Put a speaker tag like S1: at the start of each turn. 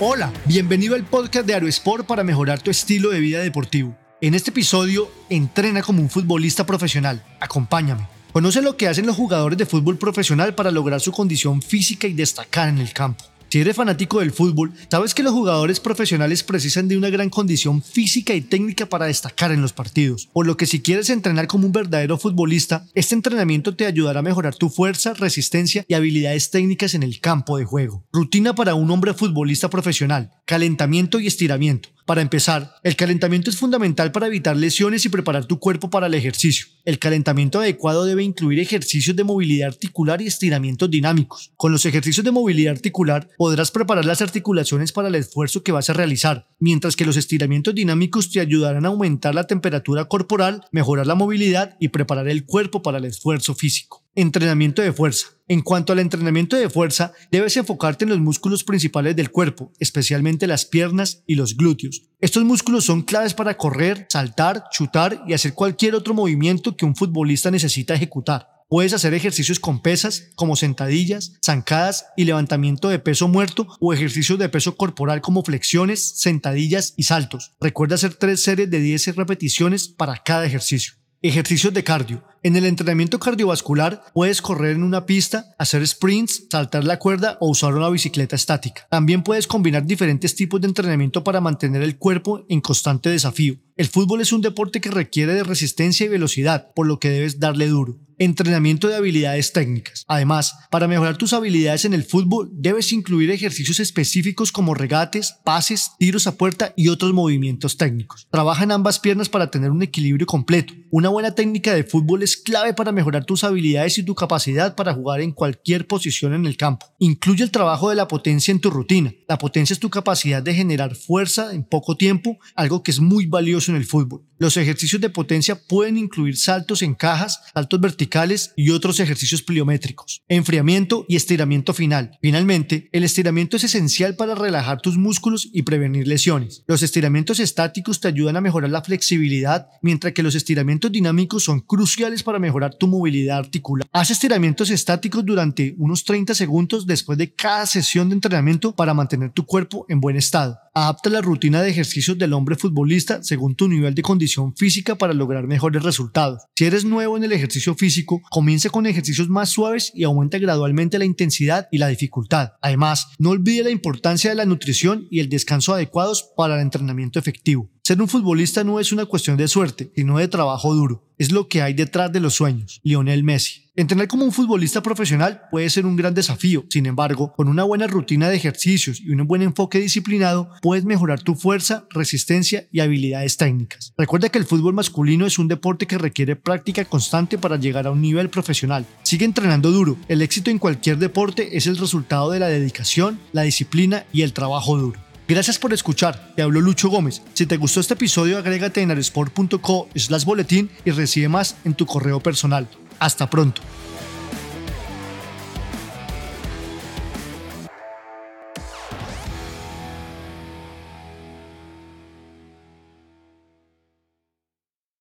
S1: Hola, bienvenido al podcast de Aerosport para mejorar tu estilo de vida deportivo. En este episodio, entrena como un futbolista profesional. Acompáñame. Conoce lo que hacen los jugadores de fútbol profesional para lograr su condición física y destacar en el campo. Si eres fanático del fútbol, sabes que los jugadores profesionales precisan de una gran condición física y técnica para destacar en los partidos, por lo que si quieres entrenar como un verdadero futbolista, este entrenamiento te ayudará a mejorar tu fuerza, resistencia y habilidades técnicas en el campo de juego. Rutina para un hombre futbolista profesional, calentamiento y estiramiento. Para empezar, el calentamiento es fundamental para evitar lesiones y preparar tu cuerpo para el ejercicio. El calentamiento adecuado debe incluir ejercicios de movilidad articular y estiramientos dinámicos. Con los ejercicios de movilidad articular podrás preparar las articulaciones para el esfuerzo que vas a realizar, mientras que los estiramientos dinámicos te ayudarán a aumentar la temperatura corporal, mejorar la movilidad y preparar el cuerpo para el esfuerzo físico. Entrenamiento de fuerza. En cuanto al entrenamiento de fuerza, debes enfocarte en los músculos principales del cuerpo, especialmente las piernas y los glúteos. Estos músculos son claves para correr, saltar, chutar y hacer cualquier otro movimiento que un futbolista necesita ejecutar. Puedes hacer ejercicios con pesas como sentadillas, zancadas y levantamiento de peso muerto o ejercicios de peso corporal como flexiones, sentadillas y saltos. Recuerda hacer tres series de 10 repeticiones para cada ejercicio. Ejercicios de cardio. En el entrenamiento cardiovascular puedes correr en una pista, hacer sprints, saltar la cuerda o usar una bicicleta estática. También puedes combinar diferentes tipos de entrenamiento para mantener el cuerpo en constante desafío. El fútbol es un deporte que requiere de resistencia y velocidad, por lo que debes darle duro. Entrenamiento de habilidades técnicas. Además, para mejorar tus habilidades en el fútbol, debes incluir ejercicios específicos como regates, pases, tiros a puerta y otros movimientos técnicos. Trabaja en ambas piernas para tener un equilibrio completo. Una buena técnica de fútbol es clave para mejorar tus habilidades y tu capacidad para jugar en cualquier posición en el campo. Incluye el trabajo de la potencia en tu rutina. La potencia es tu capacidad de generar fuerza en poco tiempo, algo que es muy valioso en el fútbol. Los ejercicios de potencia pueden incluir saltos en cajas, saltos verticales y otros ejercicios pliométricos, enfriamiento y estiramiento final. Finalmente, el estiramiento es esencial para relajar tus músculos y prevenir lesiones. Los estiramientos estáticos te ayudan a mejorar la flexibilidad, mientras que los estiramientos dinámicos son cruciales para mejorar tu movilidad articular. Haz estiramientos estáticos durante unos 30 segundos después de cada sesión de entrenamiento para mantener tu cuerpo en buen estado. Adapta la rutina de ejercicios del hombre futbolista según tu nivel de condición física para lograr mejores resultados. Si eres nuevo en el ejercicio físico, comienza con ejercicios más suaves y aumenta gradualmente la intensidad y la dificultad. Además, no olvide la importancia de la nutrición y el descanso adecuados para el entrenamiento efectivo. Ser un futbolista no es una cuestión de suerte, sino de trabajo duro. Es lo que hay detrás de los sueños. Lionel Messi. Entrenar como un futbolista profesional puede ser un gran desafío, sin embargo, con una buena rutina de ejercicios y un buen enfoque disciplinado, puedes mejorar tu fuerza, resistencia y habilidades técnicas. Recuerda que el fútbol masculino es un deporte que requiere práctica constante para llegar a un nivel profesional. Sigue entrenando duro. El éxito en cualquier deporte es el resultado de la dedicación, la disciplina y el trabajo duro. Gracias por escuchar, te habló Lucho Gómez. Si te gustó este episodio, agrégate en aresport.co slash boletín y recibe más en tu correo personal. Hasta pronto.